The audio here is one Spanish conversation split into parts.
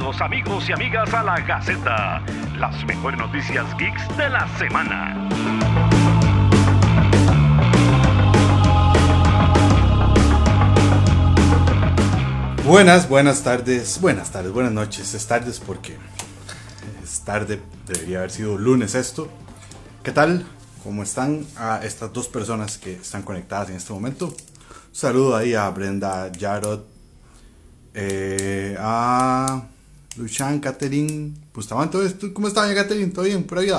Bienvenidos amigos y amigas a la Gaceta, las mejores noticias geeks de la semana. Buenas, buenas tardes, buenas tardes, buenas noches, es tardes porque es tarde, debería haber sido lunes esto. ¿Qué tal? ¿Cómo están a estas dos personas que están conectadas en este momento? Saludo ahí a Brenda Jarod, eh, a Luchan, Catherine, Bustamante, ¿cómo está, Catherine? ¿Todo bien? Por ahí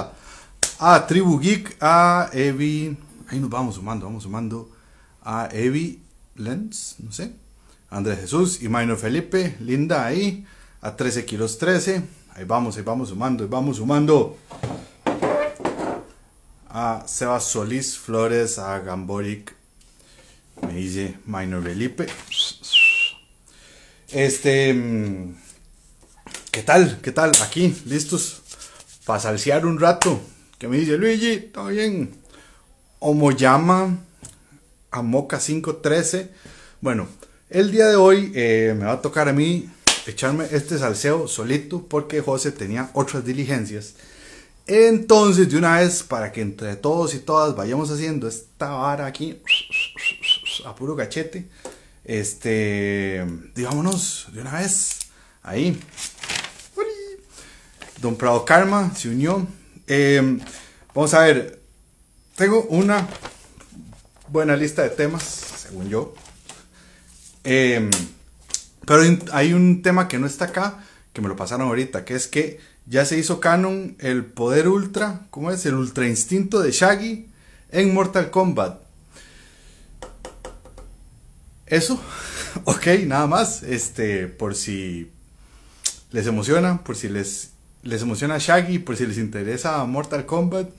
A Tribu Geek, a Evi, ahí nos vamos sumando, vamos sumando. A Evi Lens, no sé. Andrés Jesús y Maino Felipe, Linda ahí, a 13 kilos 13. Ahí vamos, ahí vamos sumando, ahí vamos sumando. A Sebas Solís Flores, a Gamboric, me dice Maino Felipe. Este, mm, ¿qué tal? ¿Qué tal? Aquí, listos para salsear un rato. Que me dice Luigi, ¿todo bien? Omoyama, a Moca 513. Bueno, el día de hoy eh, me va a tocar a mí echarme este salseo solito porque José tenía otras diligencias. Entonces, de una vez, para que entre todos y todas vayamos haciendo esta vara aquí a puro cachete, este, digámonos de una vez. Ahí. Don Prado Karma se unió. Em, vamos a ver. Tengo una buena lista de temas, según yo. Em, pero hay un tema que no está acá, que me lo pasaron ahorita, que es que ya se hizo canon el poder ultra, ¿cómo es? El ultra instinto de Shaggy en Mortal Kombat. Eso, ok, nada más. Este, por si les emociona, por si les, les emociona Shaggy, por si les interesa Mortal Kombat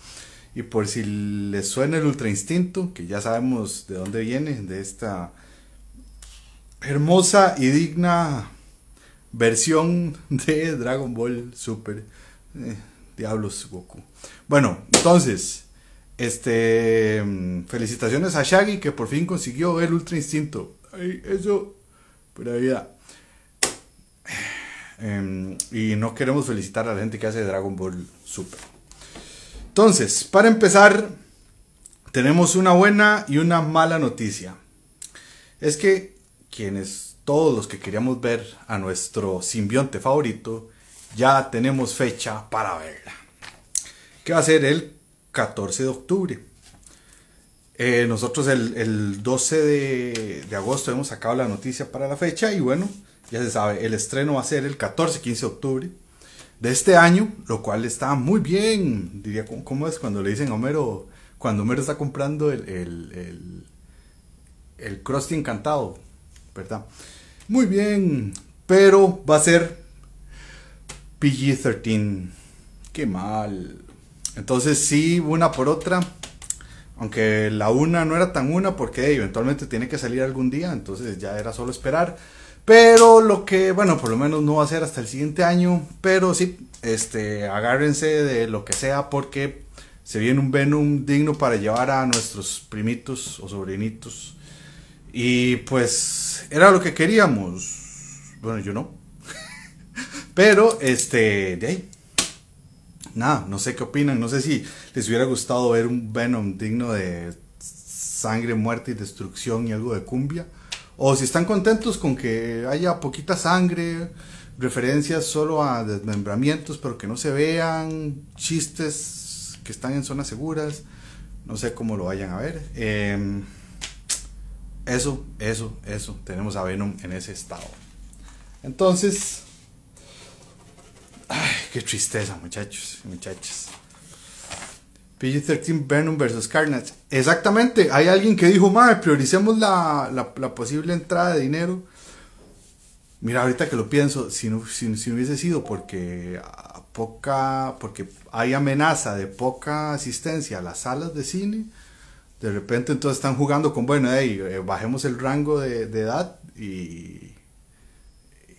y por si les suena el Ultra Instinto, que ya sabemos de dónde viene, de esta hermosa y digna versión de Dragon Ball Super. Eh, Diablos Goku. Bueno, entonces, este, felicitaciones a Shaggy que por fin consiguió el Ultra Instinto eso, pura vida. Em, y no queremos felicitar a la gente que hace Dragon Ball Super. Entonces, para empezar, tenemos una buena y una mala noticia. Es que quienes, todos los que queríamos ver a nuestro simbionte favorito, ya tenemos fecha para verla. Que va a ser el 14 de octubre. Eh, nosotros el, 12 de, agosto hemos sacado la noticia para la fecha y bueno, ya se sabe, el estreno va a ser el 14-15 de octubre de este año, lo cual está muy bien, diría, ¿cómo es cuando le dicen a Homero, cuando Homero está comprando el, el, el, Krusty encantado, ¿verdad? Muy bien, pero va a ser PG-13, qué mal. Entonces sí, una por otra aunque la una no era tan una porque eventualmente tiene que salir algún día, entonces ya era solo esperar. Pero lo que, bueno, por lo menos no va a ser hasta el siguiente año. Pero sí, este, agárrense de lo que sea porque se viene un Venom digno para llevar a nuestros primitos o sobrinitos. Y pues era lo que queríamos. Bueno, yo no. Pero, este, de ahí nada, no sé qué opinan, no sé si les hubiera gustado ver un Venom digno de sangre, muerte y destrucción y algo de cumbia, o si están contentos con que haya poquita sangre, referencias solo a desmembramientos, pero que no se vean, chistes que están en zonas seguras, no sé cómo lo vayan a ver. Em, eso, eso, eso, tenemos a Venom en ese estado. Entonces, Ay, qué tristeza, muchachos muchachas. PG-13 Venom vs. Carnage. Exactamente, hay alguien que dijo, madre, prioricemos la, la, posible entrada de dinero. Mira, ahorita que lo pienso, si no, si, hubiese sido porque poca, porque hay amenaza de poca asistencia a las salas de cine, de repente entonces están jugando con, bueno, hey, eh, bajemos el rango de, de edad y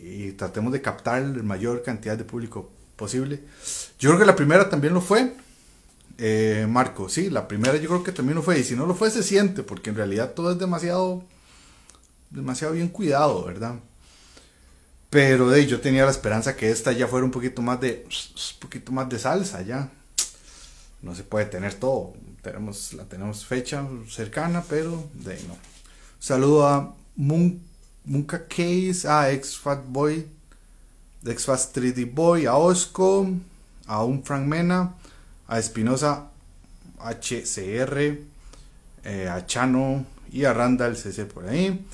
y tratemos de captar la mayor cantidad de público posible. Yo creo que la primera también lo fue. Eh, Marco, sí, la primera yo creo que también lo fue. Y si no lo fue, se siente, porque en realidad todo es demasiado, demasiado bien cuidado, ¿verdad? Pero de, yo tenía la esperanza que esta ya fuera un poquito más de un poquito más de salsa ya. No se puede tener todo. Tenemos la tenemos fecha cercana, pero de no. Saludo a Munka Case, a ex Fat Boy, ex Fast 3D Boy, a Osco, a un Frank Mena, a Espinosa HCR, eh, a Chano y a Randall CC por ahí.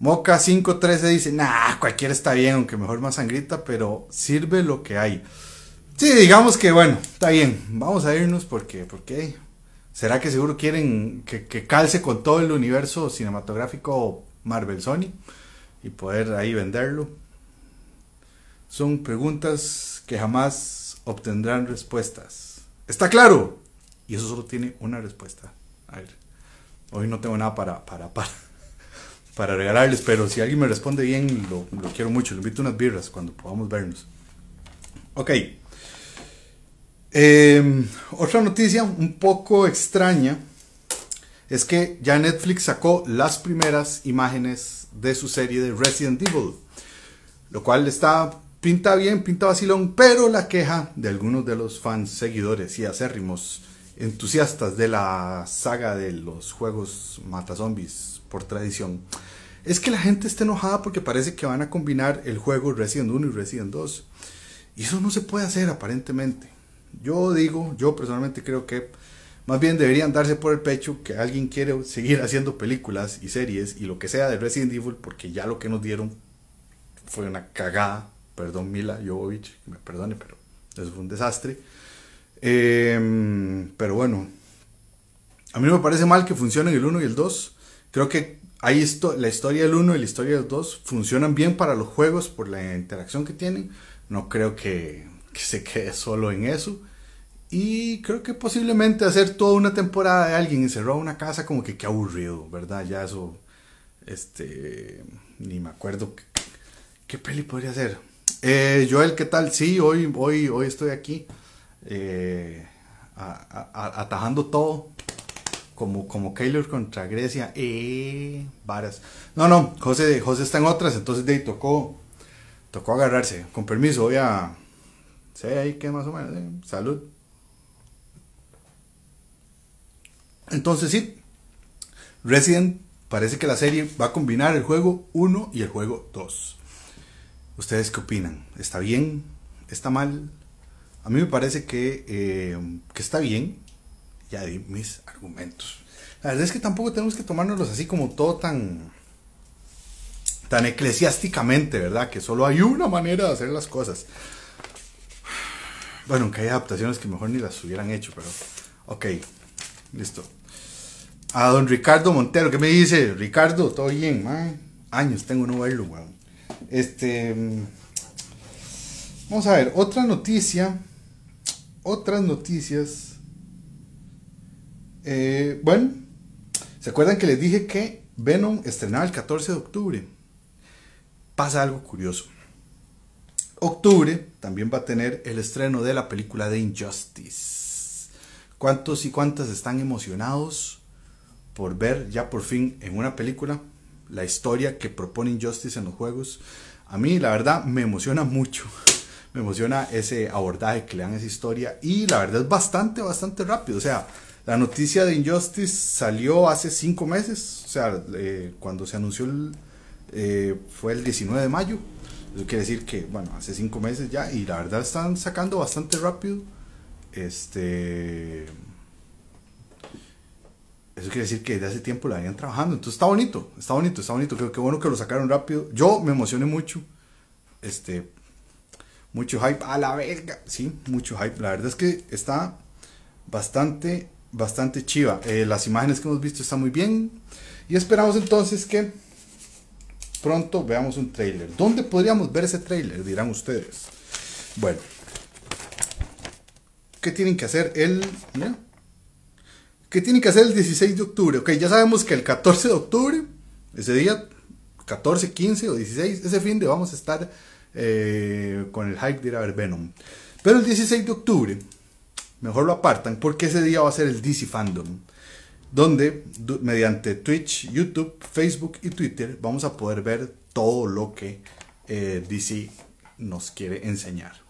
Moca 513 dice, nah, cualquiera está bien, aunque mejor más sangrita, pero sirve lo que hay. Sí, digamos que bueno, está bien, vamos a irnos porque, porque ¿será que seguro quieren que, que calce con todo el universo cinematográfico Marvel Sony y poder ahí venderlo? Son preguntas que jamás obtendrán respuestas. ¿Está claro? Y eso solo tiene una respuesta. A ver, hoy no tengo nada para, para, para regalarles, pero si alguien me responde bien, lo, quiero mucho. Le invito unas birras cuando podamos vernos. Ok. Em, otra noticia un poco extraña es que ya Netflix sacó las primeras imágenes de su serie de Resident Evil, lo cual está pinta bien, pinta vacilón, pero la queja de algunos de los fans, seguidores y acérrimos entusiastas de la saga de los juegos mata zombies por tradición, es que la gente está enojada porque parece que van a combinar el juego Resident 1 y Resident 2. Y eso no se puede hacer aparentemente. Yo digo, yo personalmente creo que más bien deberían darse por el pecho que alguien quiere seguir haciendo películas y series y lo que sea de Resident Evil porque ya lo que nos dieron fue una cagada. Perdón Mila Jovovich, me perdone, pero eso fue un desastre. Em, pero bueno, a mí no me parece mal que funcionen el 1 y el 2 Creo que esto, la historia del 1 y la historia del 2 funcionan bien para los juegos por la interacción que tienen. No creo que, se quede solo en eso. Y creo que posiblemente hacer toda una temporada de alguien encerrado en una casa, como que qué aburrido, ¿verdad? Ya eso, este, ni me acuerdo qué, peli podría ser. Eh, Joel, ¿qué tal? Sí, hoy, hoy, hoy estoy aquí eh, atajando todo como, como Keylor contra Grecia, eh, varas. No, no, José, José está en otras, entonces de ahí tocó, tocó agarrarse. Con permiso, voy a. Sé ahí que más o menos, eh, salud. Entonces sí, Resident parece que la serie va a combinar el juego 1 y el juego 2. ¿Ustedes qué opinan? ¿Está bien? ¿Está mal? A mí me parece que, eh, que está bien ya di mis argumentos. La verdad es que tampoco tenemos que tomárnoslos así como todo tan tan eclesiásticamente, ¿verdad? Que solo hay una manera de hacer las cosas. Bueno, aunque hay adaptaciones que mejor ni las hubieran hecho, pero ok, listo. A don Ricardo Montero, ¿qué me dice? Ricardo, todo bien, man. Años tengo no verlo, weón. Este. Vamos a ver, otra noticia. Otras noticias eh, bueno, ¿se acuerdan que les dije que Venom estrenaba el 14 de octubre? Pasa algo curioso. Octubre también va a tener el estreno de la película de Injustice. ¿Cuántos y cuántas están emocionados por ver ya por fin en una película la historia que propone Injustice en los juegos? A mí la verdad me emociona mucho. Me emociona ese abordaje que le dan a esa historia y la verdad es bastante, bastante rápido. O sea, la noticia de Injustice salió hace cinco meses, o sea, eh, cuando se anunció eh, fue el 19 de mayo. Eso quiere decir que, bueno, hace cinco meses ya, y la verdad están sacando bastante rápido. Este. Eso quiere decir que desde hace tiempo la venían trabajando. Entonces está bonito, está bonito, está bonito. Creo que bueno que lo sacaron rápido. Yo me emocioné mucho. Este. Mucho hype. A la verga. Sí, mucho hype. La verdad es que está bastante bastante chiva. Eh, las imágenes que hemos visto están muy bien. Y esperamos entonces que pronto veamos un trailer. ¿Dónde podríamos ver ese trailer? Dirán ustedes. Bueno. ¿Qué tienen que hacer el... ¿Qué tienen que hacer el 16 de octubre? Ok, ya sabemos que el 14 de octubre, ese día, 14, 15 o 16, ese fin de vamos a estar eh, con el hype de ir a ver Venom. Pero el 16 de octubre mejor lo apartan porque ese día va a ser el DC Fandom, donde mediante Twitch, YouTube, Facebook y Twitter vamos a poder ver todo lo que eh, DC nos quiere enseñar.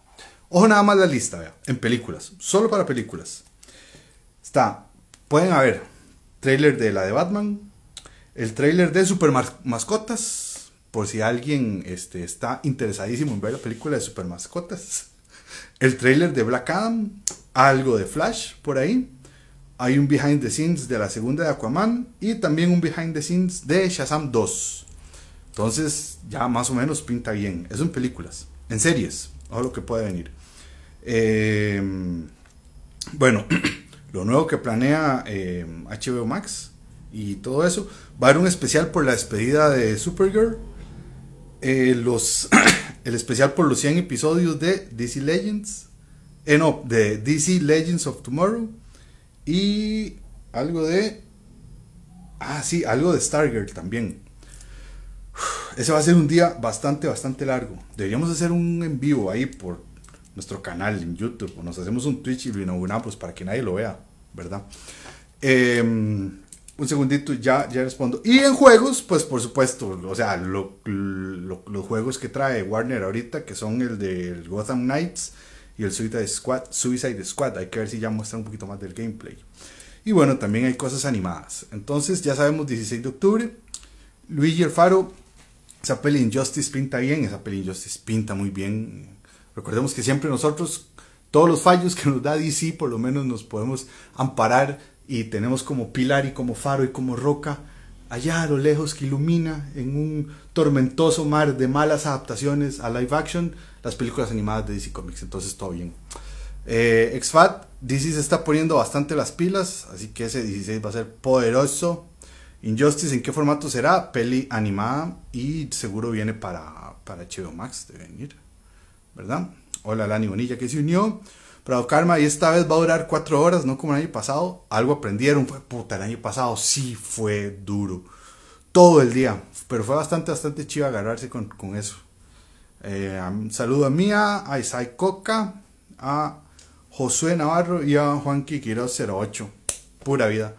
Ojo nada más la lista, vea, en películas, solo para películas. Está, pueden haber trailer de la de Batman, el trailer de Super Mascotas, por si alguien este, está interesadísimo en ver la película de Super Mascotas. El trailer de Black Adam, algo de Flash por ahí. Hay un behind the scenes de la segunda de Aquaman y también un behind the scenes de Shazam 2. Entonces ya más o menos pinta bien. Es en películas, en series, o lo que puede venir. Em, bueno, lo nuevo que planea HBO em, Max y todo eso. Va a haber un especial por la despedida de Supergirl. Eh, los, el especial por los 100 episodios de DC Legends. Eh, no, de DC Legends of Tomorrow. Y algo de... Ah, sí, algo de Stargirl también. Ese va a ser un día bastante, bastante largo. Deberíamos hacer un en vivo ahí por nuestro canal en YouTube. O nos hacemos un Twitch y lo inauguramos para que nadie lo vea, ¿verdad? Em, un segundito, ya, ya respondo. Y en juegos, pues por supuesto, o sea, los juegos que trae Warner ahorita, que son el de Gotham Knights y el Suicide Squad, Suicide Squad. Hay que ver si ya muestran un poquito más del gameplay. Y bueno, también hay cosas animadas. Entonces, ya sabemos, 16 de octubre. Luigi Alfaro, esa peli Injustice pinta bien, esa peli Injustice pinta muy bien. Recordemos que siempre nosotros, todos los fallos que nos da DC, por lo menos nos podemos amparar y tenemos como pilar y como faro y como roca allá a lo lejos que ilumina en un tormentoso mar de malas adaptaciones a live action las películas animadas de DC Comics. Entonces todo bien. Eh, XFAT, DC se está poniendo bastante las pilas, así que ese 16 va a ser poderoso. Injustice, ¿en qué formato será? Peli animada y seguro viene para, para HBO Max, de venir, ¿verdad? Hola Lani Bonilla que se unió. Pero Karma y esta vez va a durar cuatro horas, no como el año pasado. Algo aprendieron, fue puta, el año pasado sí fue duro. Todo el día. Pero fue bastante, bastante chido agarrarse con, eso. Eh, saludo a Mía, a Isai Coca, a Josué Navarro y a Juan Quiroz 08. Pura vida.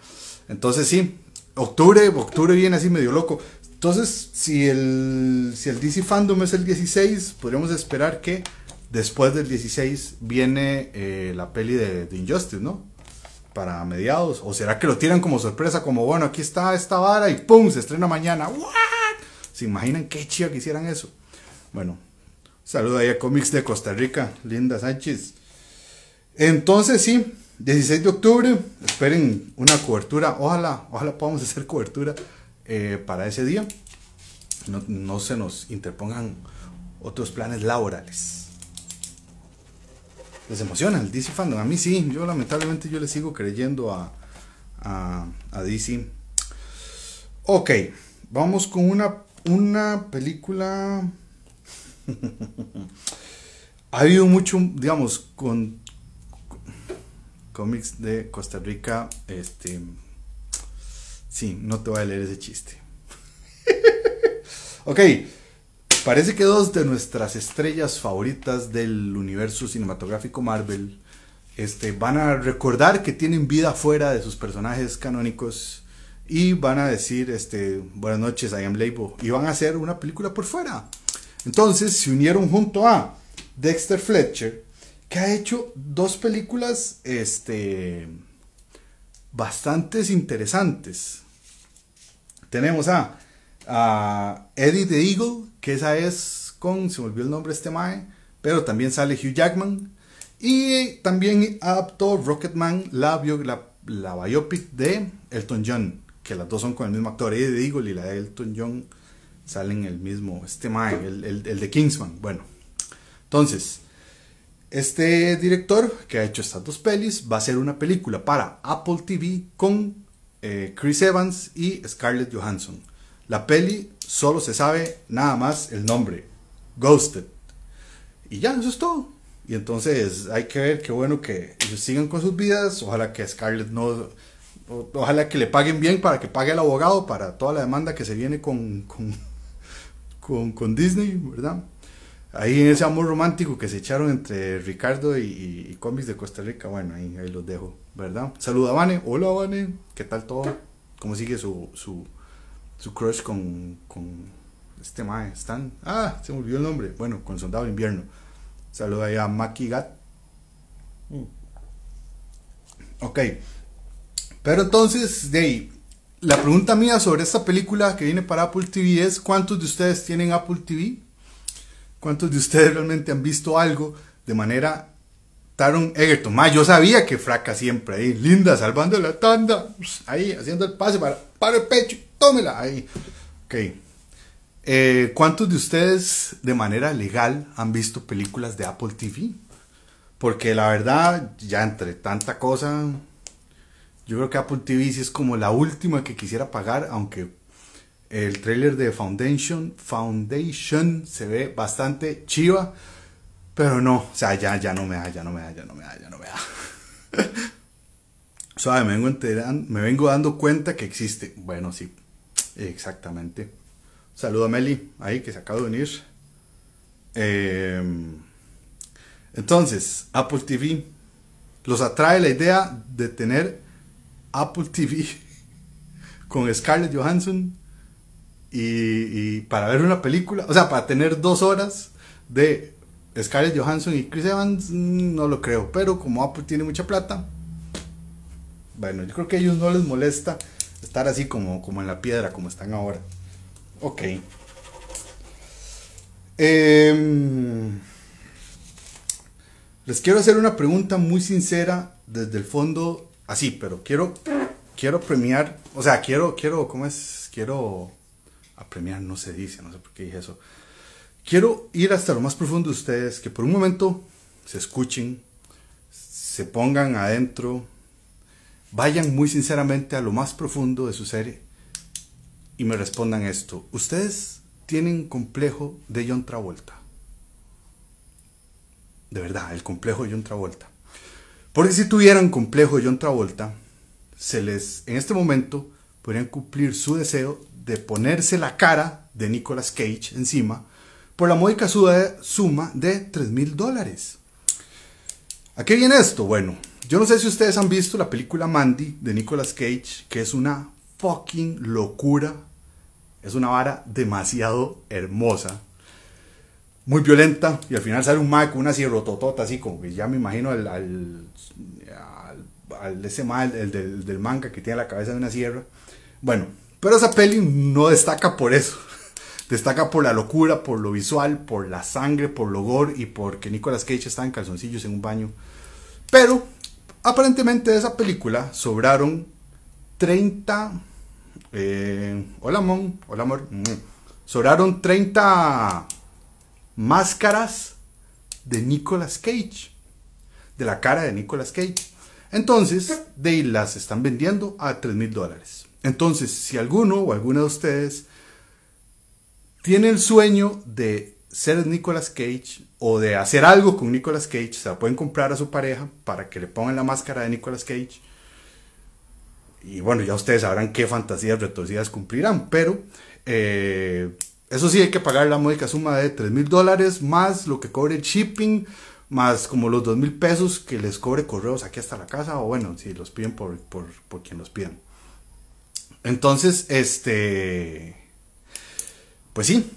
Entonces sí, octubre, octubre viene así medio loco. Entonces, si el, si el DC Fandom es el 16, podríamos esperar que Después del 16 viene eh, la peli de, Injustice, ¿no? Para mediados. ¿O será que lo tiran como sorpresa? Como, bueno, aquí está esta vara y ¡pum! Se estrena mañana. ¿What? ¿Se imaginan qué chido que hicieran eso? Bueno, saludo ahí a Comics de Costa Rica, Linda Sánchez. Entonces, sí, 16 de octubre, esperen una cobertura. Ojalá, ojalá podamos hacer cobertura eh, para ese día. No, no se nos interpongan otros planes laborales les emociona el DC fandom. A mí sí, yo lamentablemente yo le sigo creyendo a, a, DC. Ok, vamos con una, una película. ha habido mucho, digamos, con, cómics de Costa Rica. Este. Sí, no te voy a leer ese chiste. ok. Parece que dos de nuestras estrellas favoritas del universo cinematográfico Marvel este, van a recordar que tienen vida fuera de sus personajes canónicos y van a decir este, buenas noches, I am Label y van a hacer una película por fuera. Entonces se unieron junto a Dexter Fletcher, que ha hecho dos películas este, bastantes interesantes. Tenemos a Eddie the Eagle, que esa es con, se me olvidó el nombre este mae, pero también sale Hugh Jackman. Y también adaptó Rocketman, la, la, la biopic de Elton John, que las dos son con el mismo actor, Eddie the Eagle y la de Elton John salen el mismo, este mae, el, el, de Kingsman. Bueno, entonces, este director que ha hecho estas dos pelis va a hacer una película para Apple TV con eh, Chris Evans y Scarlett Johansson. La peli solo se sabe nada más el nombre, Ghosted. Y ya, eso es todo. Y entonces hay que ver qué bueno que ellos sigan con sus vidas. Ojalá que Scarlett no. Ojalá que le paguen bien para que pague el abogado para toda la demanda que se viene con, con, con, Disney, ¿verdad? Ahí en ese amor romántico que se echaron entre Ricardo y, y, cómics de Costa Rica, bueno, ahí, los dejo, ¿verdad? Saluda a Vane, hola Vane, ¿qué tal todo? ¿Cómo sigue su, su, su crush con, con, Este mae, están. Ah, se me olvidó el nombre. Bueno, con Soldado Invierno. Saluda ahí a Maki Gat. Mm. Ok. Pero entonces, de la pregunta mía sobre esta película que viene para Apple TV es: ¿cuántos de ustedes tienen Apple TV? ¿Cuántos de ustedes realmente han visto algo de manera Taron Egerton? Yo sabía que fraca siempre ahí, linda, salvando la tanda, ahí, haciendo el pase para, para el pecho, tómela ahí. Ok. Eh, ¿Cuántos de ustedes de manera legal han visto películas de Apple TV? Porque la verdad, ya entre tanta cosa, yo creo que Apple TV sí es como la última que quisiera pagar, aunque el trailer de Foundation, Foundation se ve bastante chiva, pero no, o sea, ya, ya no me da, ya no me da, ya no me da, ya no me da. Suave, me vengo, me vengo dando cuenta que existe. Bueno, sí, exactamente. Saludo a Meli, ahí que se acaba de unir. Em, entonces, Apple TV. Los atrae la idea de tener Apple TV con Scarlett Johansson y, para ver una película, o sea, para tener dos horas de Scarlett Johansson y Chris Evans, mm, no lo creo, pero como Apple tiene mucha plata, bueno, yo creo que a ellos no les molesta estar así como, como en la piedra, como están ahora. Ok. Em, les quiero hacer una pregunta muy sincera desde el fondo, así, pero quiero, quiero premiar, o sea, quiero, quiero, ¿cómo es? Quiero a premiar no se dice, no sé por qué dije eso. Quiero ir hasta lo más profundo de ustedes, que por un momento se escuchen, se pongan adentro, vayan muy sinceramente a lo más profundo de su serie y me respondan esto. ¿Ustedes tienen complejo de John Travolta? De verdad, el complejo de John Travolta. Porque si tuvieran complejo de John Travolta, se les, en este momento, podrían cumplir su deseo de ponerse la cara de Nicolas Cage encima por la módica suma de 3 mil dólares. ¿A qué viene esto? Bueno, yo no sé si ustedes han visto la película Mandy de Nicolas Cage, que es una fucking locura. Es una vara demasiado hermosa. Muy violenta. Y al final sale un mae con una rototota así como que ya me imagino al, al, ese mae, el del, del manga que tiene la cabeza de una sierra. Bueno, pero esa peli no destaca por eso. Destaca por la locura, por lo visual, por la sangre, por lo gore y porque Nicolas Cage está en calzoncillos en un baño. Pero aparentemente de esa película sobraron 30... Eh, hola, Mon. Hola, amor. Mm. Sobraron 30 máscaras de Nicolas Cage. De la cara de Nicolas Cage. Entonces, de las están vendiendo a 3 mil dólares. Entonces, si alguno o alguna de ustedes tiene el sueño de ser Nicolas Cage o de hacer algo con Nicolas Cage, se la pueden comprar a su pareja para que le pongan la máscara de Nicolas Cage. Y bueno, ya ustedes sabrán qué fantasías retorcidas cumplirán, pero eh, eso sí hay que pagar la módica suma de 3 mil dólares más lo que cobre el shipping, más como los 2 mil pesos que les cobre correos aquí hasta la casa, o bueno, si los piden por, por, por quien los piden. Entonces, este, pues sí,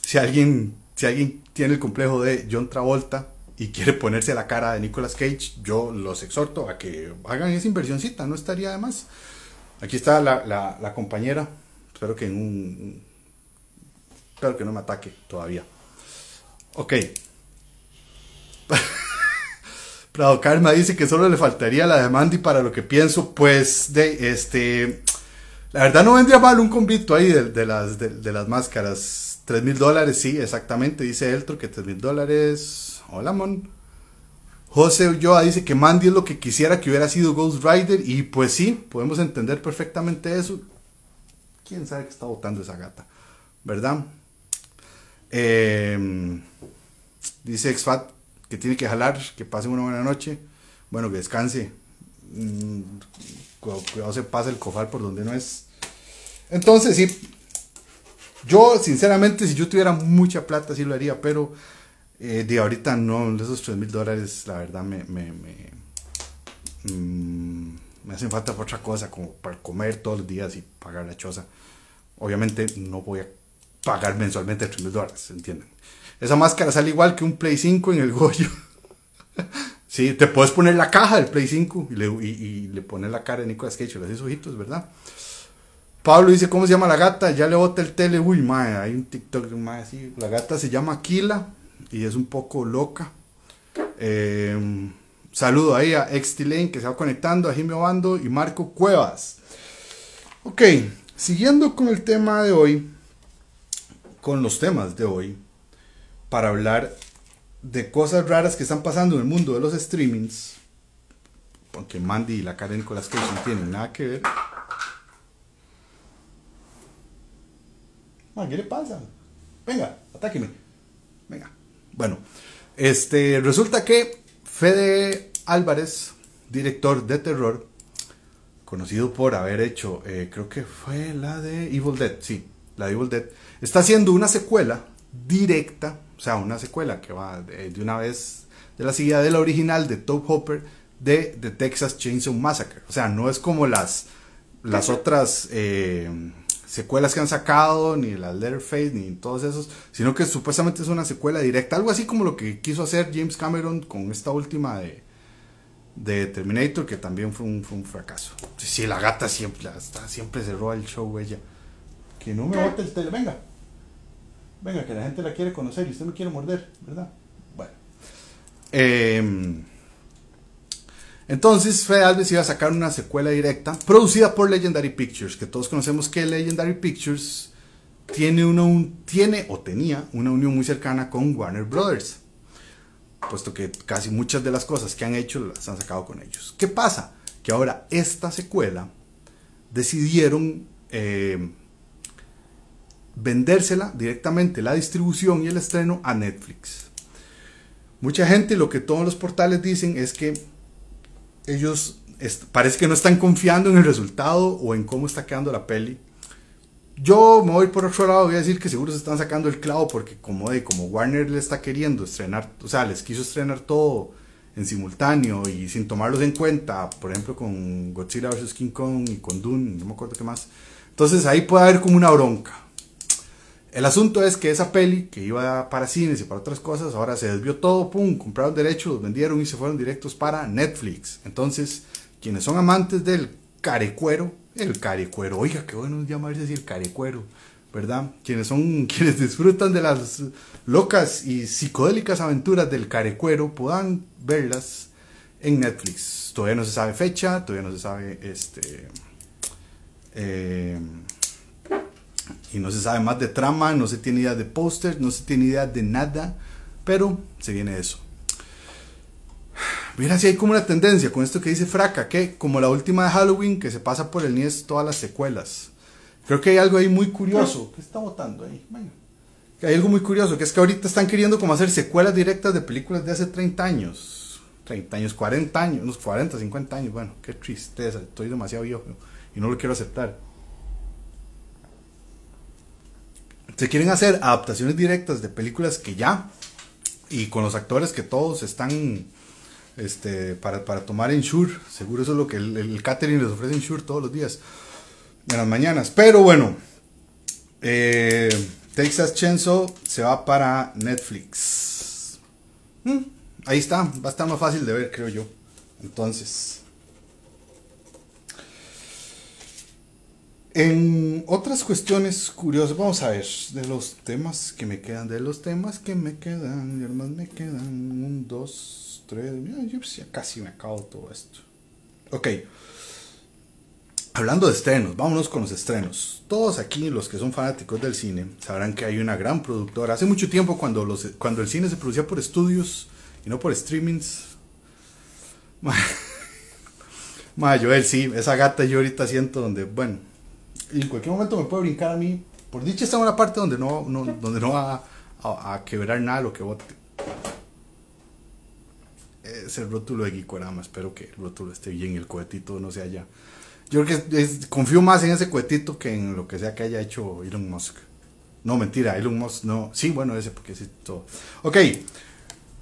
si alguien, si alguien tiene el complejo de John Travolta y quiere ponerse la cara de Nicolas Cage, yo los exhorto a que hagan esa inversioncita, no estaría de más. Aquí está la, compañera, espero que en un, espero que no me ataque todavía. Ok. Prado Karma dice que solo le faltaría la demanda y para lo que pienso, pues, de este la verdad no vendría mal un convito ahí de, las, de, las máscaras. 3 mil dólares, sí, exactamente. Dice Eltro que 3 mil dólares. Hola, mon. José Ulloa dice que Mandy es lo que quisiera que hubiera sido Ghost Rider. Y pues sí, podemos entender perfectamente eso. ¿Quién sabe que está votando esa gata? ¿Verdad? Em, dice Exfat que tiene que jalar, que pase una buena noche. Bueno, que descanse. Mm, cuidado se pasa el cofal por donde no es. Entonces, sí, yo sinceramente, si yo tuviera mucha plata, sí lo haría, pero eh, de ahorita no, esos 3 mil dólares, la verdad me, me, me, mm, me, hacen falta por otra cosa, como para comer todos los días y pagar la choza. Obviamente no voy a pagar mensualmente 3 mil dólares, ¿entienden? Esa máscara sale igual que un Play 5 en el Goyo. sí, te puedes poner la caja del Play 5 y le, pones la cara de Nicolas Cage, le haces ojitos, ¿verdad? Pablo dice, ¿cómo se llama la gata? Ya le bota el tele. Uy, mae, hay un TikTok. La gata se llama Aquila y es un poco loca. Eh, saludo ahí a Extilane que se va conectando, a Jimmy Obando y Marco Cuevas. Ok, siguiendo con el tema de hoy, con los temas de hoy, para hablar de cosas raras que están pasando en el mundo de los streamings, aunque Mandy y la Karen Nicolas Cage no tienen nada que ver. ¿Qué le pasa? Venga, atáqueme. Venga. Bueno, este, resulta que Fede Álvarez, director de terror, conocido por haber hecho, eh, creo que fue la de Evil Dead, sí, la de Evil Dead, está haciendo una secuela directa, sea, una secuela que va de, una vez de la seguida de la original de Top Hopper de The Texas Chainsaw Massacre. O sea, no es como las, las otras eh, secuelas que han sacado, ni la Letterface, ni todos esos, sino que supuestamente es una secuela directa, algo así como lo que quiso hacer James Cameron con esta última de, de Terminator, que también fue un, fue un fracaso. Sí, la gata siempre, está, siempre cerró el show ella. Que no me bote el tele, venga. Venga, que la gente la quiere conocer y usted me quiere morder, ¿verdad? Bueno. Eh, entonces, Fede Alves iba sacar una secuela directa producida por Legendary Pictures, que todos conocemos que Legendary Pictures tiene, un, tiene o tenía una unión muy cercana con Warner Brothers, puesto que casi muchas de las cosas que han hecho las han sacado con ellos. ¿Qué pasa? Que ahora esta secuela decidieron eh, vendérsela directamente, la distribución y el estreno a Netflix. Mucha gente, lo que todos los portales dicen es que ellos parece que no están confiando en el resultado o en cómo está quedando la peli. Yo me voy por otro lado, voy a decir que seguro se están sacando el clavo porque como, de, como Warner le está queriendo estrenar, o sea, les quiso estrenar todo en simultáneo y sin tomarlos en cuenta, por ejemplo con Godzilla vs. King Kong y con Dune, no me acuerdo qué más. Entonces ahí puede haber como una bronca. El asunto es que esa peli que iba para cines y para otras cosas, ahora se desvió todo, pum, compraron derechos, los vendieron y se fueron directos para Netflix. Entonces, quienes son amantes del carecuero, el carecuero, oiga, qué bueno llamarse decir carecuero, ¿verdad? Quienes son, quienes disfrutan de las locas y psicodélicas aventuras del carecuero, puedan verlas en Netflix. Todavía no se sabe fecha, todavía no se sabe este. Eh, y no se sabe más de trama, no se tiene idea de póster, no se tiene idea de nada, pero se viene eso. Mira si hay como una tendencia con esto que dice Fraca, que como la última de Halloween que se pasa por el NIES todas las secuelas. Creo que hay algo ahí muy curioso. ¿Qué está votando ahí? Que hay algo muy curioso, que es que ahorita están queriendo como hacer secuelas directas de películas de hace 30 años. 30 años, 40 años, unos 40, 50 años. Bueno, qué tristeza, estoy demasiado viejo y no lo quiero aceptar. Se quieren hacer adaptaciones directas de películas que ya, y con los actores que todos están este, para, tomar en Shure, seguro eso es lo que el, catering les ofrece en Shure todos los días, en las mañanas. Pero bueno, eh, Texas Chainsaw se va para Netflix. Mm, ahí está, va a estar más fácil de ver, creo yo. Entonces, En otras cuestiones curiosas, vamos a ver, de los temas que me quedan, de los temas que me quedan, y además me quedan un, dos, tres, yo ya casi me acabo todo esto. Ok, hablando de estrenos, vámonos con los estrenos. Todos aquí, los que son fanáticos del cine, sabrán que hay una gran productora. Hace mucho tiempo, cuando, los, cuando el cine se producía por estudios y no por streamings, Ma, Joel, sí, esa gata yo ahorita siento donde, bueno en cualquier momento me puede brincar a mí. Por dicha está en una parte donde no, donde no va a, quebrar nada lo que bote. Es el rótulo de Gikorama. Espero que el rótulo esté bien y el cohetito no se haya. Yo creo que confío más en ese cohetito que en lo que sea que haya hecho Elon Musk. No, mentira, Elon Musk no. Sí, bueno, ese porque sí, todo. Ok,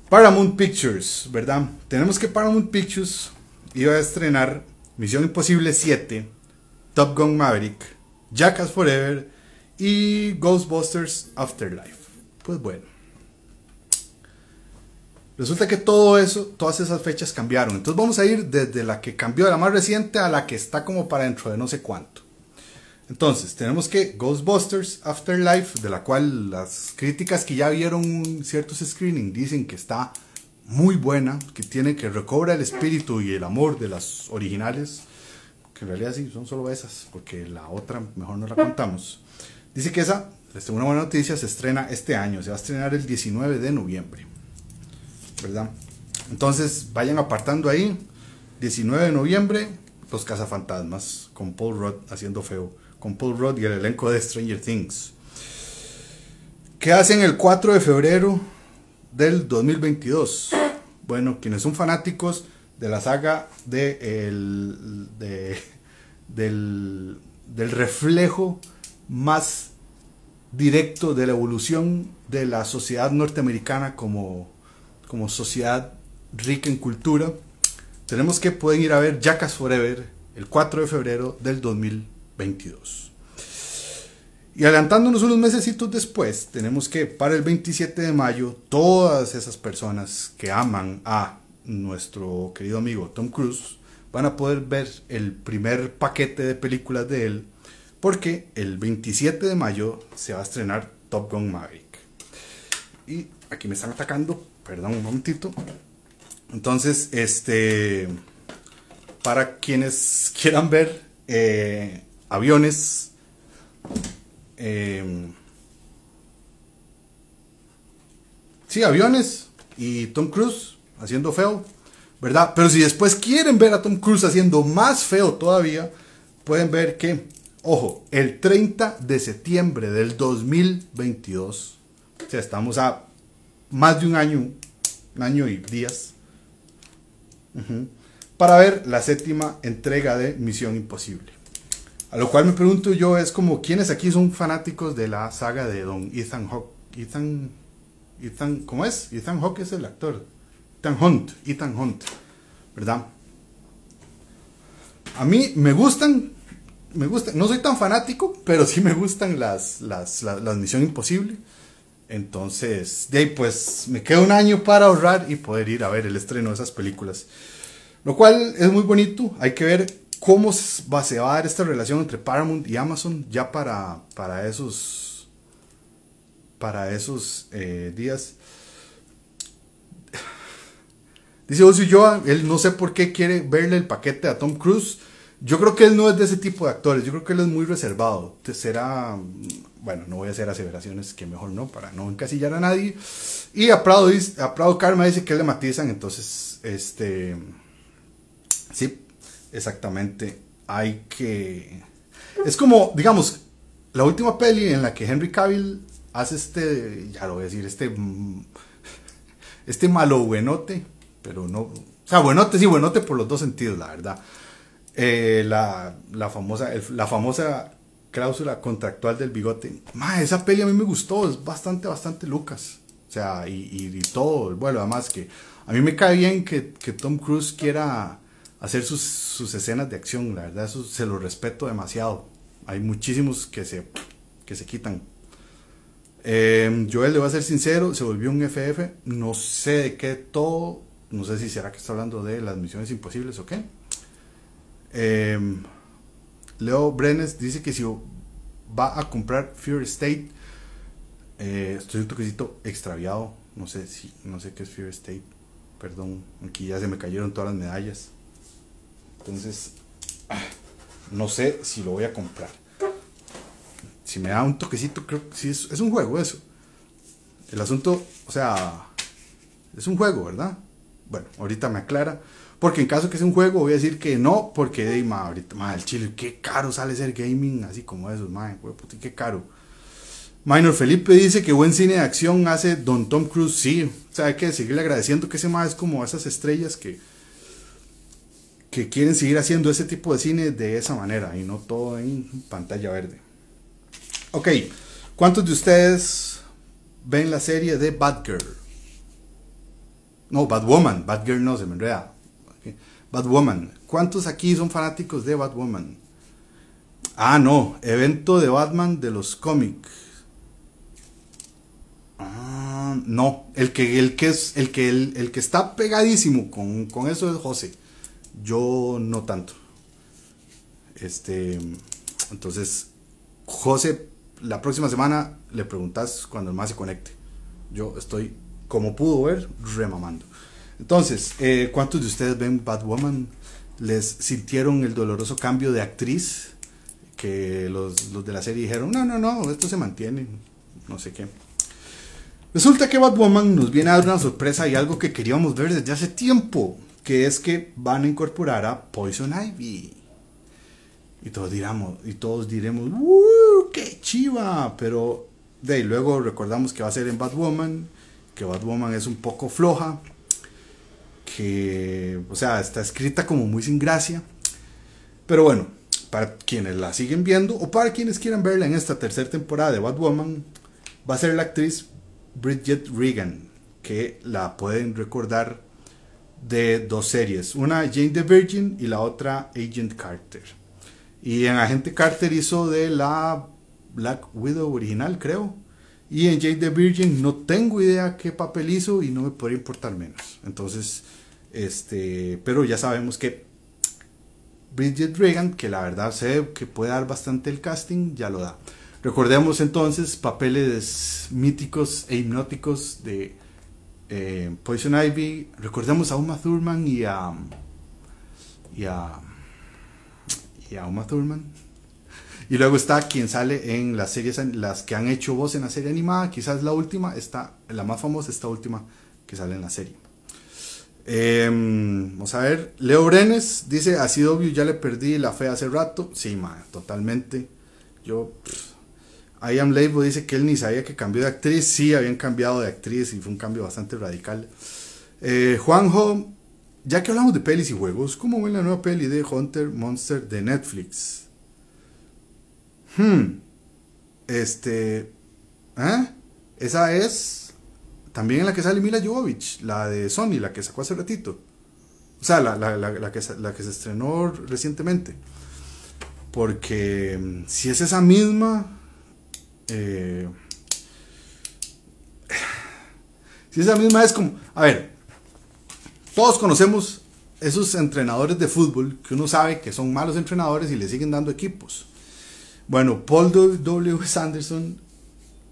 Paramount Pictures, ¿verdad? Tenemos que Paramount Pictures iba a estrenar Misión Imposible 7, Top Gun Maverick, Jackass Forever y Ghostbusters Afterlife. Pues bueno. Resulta que todo eso, todas esas fechas cambiaron. Entonces vamos a ir desde la que cambió la más reciente a la que está como para dentro de no sé cuánto. Entonces, tenemos que Ghostbusters Afterlife, de la cual las críticas que ya vieron ciertos screenings dicen que está muy buena, que tiene que recobra el espíritu y el amor de las originales, en realidad sí, son solo esas, porque la otra mejor no la contamos. Dice que esa, les una buena noticia, se estrena este año, se va a estrenar el 19 de noviembre, ¿verdad? Entonces, vayan apartando ahí, 19 de noviembre, Los Cazafantasmas, con Paul Rudd haciendo feo con Paul Rudd y el elenco de Stranger Things. ¿Qué hacen el 4 de febrero del 2022? Bueno, quienes son fanáticos de la saga de el, del, del reflejo más directo de la evolución de la sociedad norteamericana como, como sociedad rica en cultura, tenemos que pueden ir a ver Jackass Forever el 4 de febrero del 2022. 22. Y adelantándonos unos meses después, tenemos que para el 27 de mayo, todas esas personas que aman a nuestro querido amigo Tom Cruise van a poder ver el primer paquete de películas de él, porque el 27 de mayo se va a estrenar Top Gun Maverick. Y aquí me están atacando, perdón un momentito. Entonces, este, para quienes quieran ver eh, aviones. Eh, sí, aviones y Tom Cruise haciendo feo, ¿verdad? Pero si después quieren ver a Tom Cruise haciendo más feo todavía, pueden ver que, ojo, el 30 de septiembre del 2022, o sea, estamos a más de un año, un año y días, para ver la séptima entrega de Misión Imposible. A lo cual me pregunto yo es como, ¿quiénes aquí son fanáticos de la saga de Don Ethan Hawke? Ethan, Ethan, ¿cómo es? Ethan Hawke es el actor. Ethan Hunt, Ethan Hunt, ¿verdad? A mí me gustan, me gustan, no soy tan fanático, pero sí me gustan las, las, las, Misión Imposible. Entonces, de ahí pues me queda un año para ahorrar y poder ir a ver el estreno de esas películas. Lo cual es muy bonito, hay que ver cómo se va, a dar esta relación entre Paramount y Amazon ya para, para esos, para esos eh, días. Dice Ozzy Joa, él no sé por qué quiere verle el paquete a Tom Cruise. Yo creo que él no es de ese tipo de actores, yo creo que él es muy reservado. Será, bueno, no voy a hacer aseveraciones que mejor no, para no encasillar a nadie. Y a Prado, a Prado Karma dice que le matizan, entonces, este, sí, exactamente hay que... Es como, digamos, la última peli en la que Henry Cavill hace este, ya lo voy a decir, este, este malo buenote, pero no, o sea, buenote, sí, buenote por los dos sentidos, la verdad. Eh, la, la, famosa, la famosa cláusula contractual del bigote. Ma, esa peli a mí me gustó, es bastante, bastante Lucas. O sea, y, y, todo, bueno, además que a mí me cae bien que, que Tom Cruise quiera hacer sus, sus, escenas de acción, la verdad eso se lo respeto demasiado. Hay muchísimos que se, que se quitan. Eh, Joel, le voy a ser sincero, se volvió un FF, no sé de qué todo, no sé si será que está hablando de las misiones imposibles o qué. Em, Leo Brenes dice que si va a comprar Fear State, eh, estoy un toquecito extraviado, no sé si, no sé qué es Fear State, perdón, aquí ya se me cayeron todas las medallas. Entonces, no sé si lo voy a comprar. Si me da un toquecito, creo que sí, es, un juego eso. El asunto, o sea, es un juego, ¿verdad? Bueno, ahorita me aclara. Porque en caso que sea un juego, voy a decir que no, porque de ma, ahorita, ma, el chile, qué caro sale ser gaming así como eso, ma, qué caro. Minor Felipe dice que buen cine de acción hace Don Tom Cruise, sí. O sea, hay que seguirle agradeciendo que ese más es como esas estrellas que, que quieren seguir haciendo ese tipo de cine de esa manera y no todo en pantalla verde. Ok, ¿cuántos de ustedes ven la serie de Batgirl? No, Batwoman, Batgirl no, se me enreda. Batwoman, ¿cuántos aquí son fanáticos de Batwoman? Ah, no, evento de Batman de los cómics. Ah, no, el que, el que es, el que, el, que está pegadísimo con, con, eso es José. Yo no tanto. Este, entonces, José, la próxima semana le preguntas cuando el más se conecte. Yo estoy, como pudo ver, remamando. Entonces, eh, ¿cuántos de ustedes ven Batwoman? ¿Les sintieron el doloroso cambio de actriz? Que los, los de la serie dijeron, no, no, no, esto se mantiene, no sé qué. Resulta que Batwoman nos viene a dar una sorpresa y algo que queríamos ver desde hace tiempo, que es que van a incorporar a Poison Ivy. Y todos diramos, y todos diremos, ¡Uh, qué chiva! Pero de ahí luego recordamos que va a ser en Batwoman, que Batwoman es un poco floja, que, o sea, está escrita como muy sin gracia. Pero bueno, para quienes la siguen viendo o para quienes quieran verla en esta tercera temporada de Batwoman, va a ser la actriz Bridget Regan, que la pueden recordar de dos series, una Jane the Virgin y la otra Agent Carter. Y en Agente Carter hizo de la Black Widow original, creo. Y en Jane the Virgin no tengo idea qué papel hizo y no me podría importar menos. Entonces, este, pero ya sabemos que Bridget Regan, que la verdad sé que puede dar bastante el casting, ya lo da. Recordemos entonces papeles míticos e hipnóticos de eh, Poison Ivy. Recordemos a Uma Thurman y a. y a. y a Uma Thurman. Y luego está quien sale en las series, las que han hecho voz en la serie animada, quizás la última, está, la más famosa, esta última que sale en la serie. Em, vamos a ver, Leo Brenes dice, así obvio, ya le perdí la fe hace rato. Sí, ma, totalmente. Yo, I Am Label dice que él ni sabía que cambió de actriz. Sí, habían cambiado de actriz y fue un cambio bastante radical. Eh, Juanjo, ya que hablamos de pelis y juegos, ¿cómo ven la nueva peli de Hunter Monster de Netflix? Hmm. Este. ¿Eh? Esa es. También la que sale Mila Jovovich, la de Sony, la que sacó hace ratito. O sea, la, la, que, la que se estrenó recientemente. Porque mm, si es esa misma, eh, si esa misma es como, a ver, todos conocemos esos entrenadores de fútbol que uno sabe que son malos entrenadores y le siguen dando equipos. Bueno, Paul W. Sanderson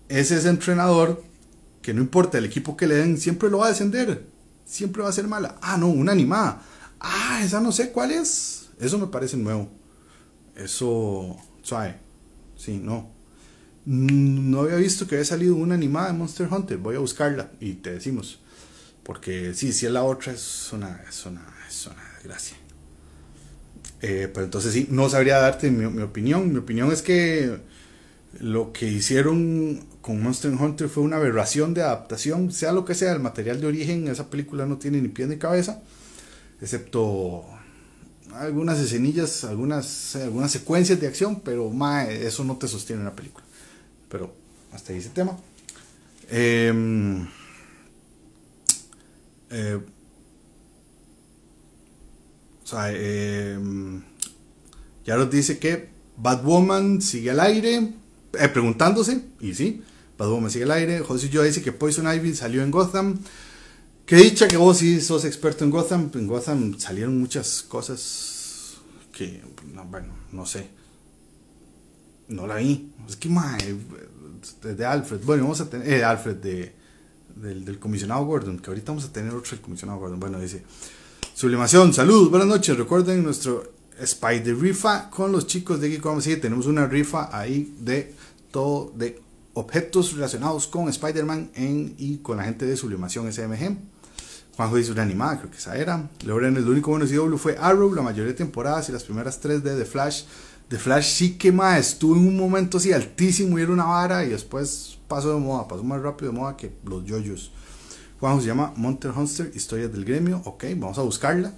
es ese entrenador que no importa el equipo que le den, siempre lo va a descender. Siempre va a ser mala. Ah, no, una animada. Ah, esa no sé cuál es. Eso me parece nuevo. Eso, suave. Sí, no. Mm, no había visto que había salido una animada de Monster Hunter. Voy a buscarla y te decimos. Porque sí, si es la otra, es una, es una, es una desgracia. Eh, pero entonces sí, no sabría darte mi, mi, opinión. Mi opinión es que lo que hicieron con Monster Hunter fue una aberración de adaptación, sea lo que sea, el material de origen, esa película no tiene ni pie ni cabeza, excepto algunas escenillas, algunas, algunas secuencias de acción, pero eso no te sostiene una película. Pero hasta ahí ese tema. Em, eh, sea, em, ya nos dice que Batwoman sigue al aire, eh, preguntándose, y sí, Batwoman sigue al aire. José yo dice que Poison Ivy salió en Gotham. Que dicha que vos sí sos experto en Gotham. En Gotham salieron muchas cosas que, bueno, no sé. No la vi. Es que, mae, de Alfred. Bueno, vamos a tener. Eh, Alfred, de, del, comisionado Gordon. Que ahorita vamos a tener otro el comisionado Gordon. Bueno, dice. Sublimación, salud, buenas noches. Recuerden nuestro Spider Rifa con los chicos de Geek sí, Tenemos una rifa ahí de todo, de objetos relacionados con Spider-Man y con la gente de Sublimación SMG. Juanjo dice una animada, creo que esa era. Loren, el único bueno CW fue Arrow, la mayoría de temporadas y las primeras tres de Flash The Flash sí que más estuvo en un momento así altísimo y era una vara y después pasó de moda, pasó más rápido de moda que los yoyos. Juanjo se llama Monster Hunter, Historias del Gremio. Ok, vamos a buscarla.